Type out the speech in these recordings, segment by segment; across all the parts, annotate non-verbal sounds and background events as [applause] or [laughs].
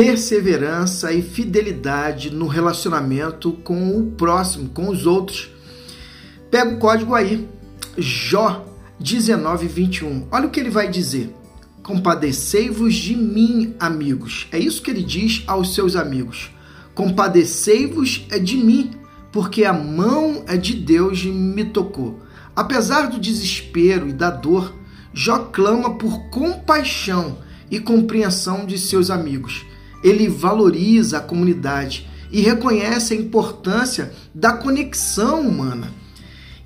perseverança e fidelidade no relacionamento com o próximo, com os outros. Pega o código aí, Jó 19, 21. Olha o que ele vai dizer. Compadecei-vos de mim, amigos. É isso que ele diz aos seus amigos. Compadecei-vos de mim, porque a mão é de Deus me tocou. Apesar do desespero e da dor, Jó clama por compaixão e compreensão de seus amigos. Ele valoriza a comunidade e reconhece a importância da conexão humana.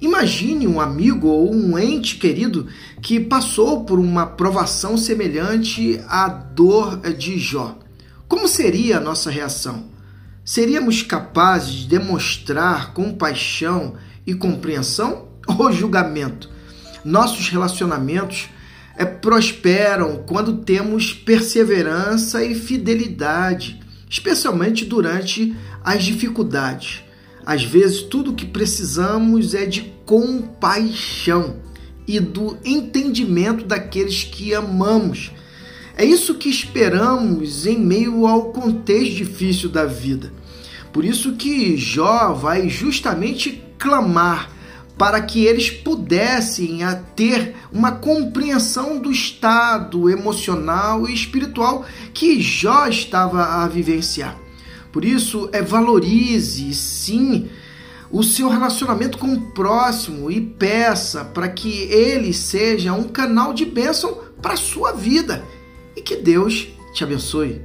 Imagine um amigo ou um ente querido que passou por uma provação semelhante à dor de Jó. Como seria a nossa reação? Seríamos capazes de demonstrar compaixão e compreensão [laughs] ou julgamento? Nossos relacionamentos é, prosperam quando temos perseverança e fidelidade, especialmente durante as dificuldades. Às vezes, tudo o que precisamos é de compaixão e do entendimento daqueles que amamos. É isso que esperamos em meio ao contexto difícil da vida. Por isso que Jó vai justamente clamar para que eles pudessem ter uma compreensão do estado emocional e espiritual que Jó estava a vivenciar. Por isso, é valorize sim o seu relacionamento com o próximo e peça para que ele seja um canal de bênção para a sua vida. E que Deus te abençoe.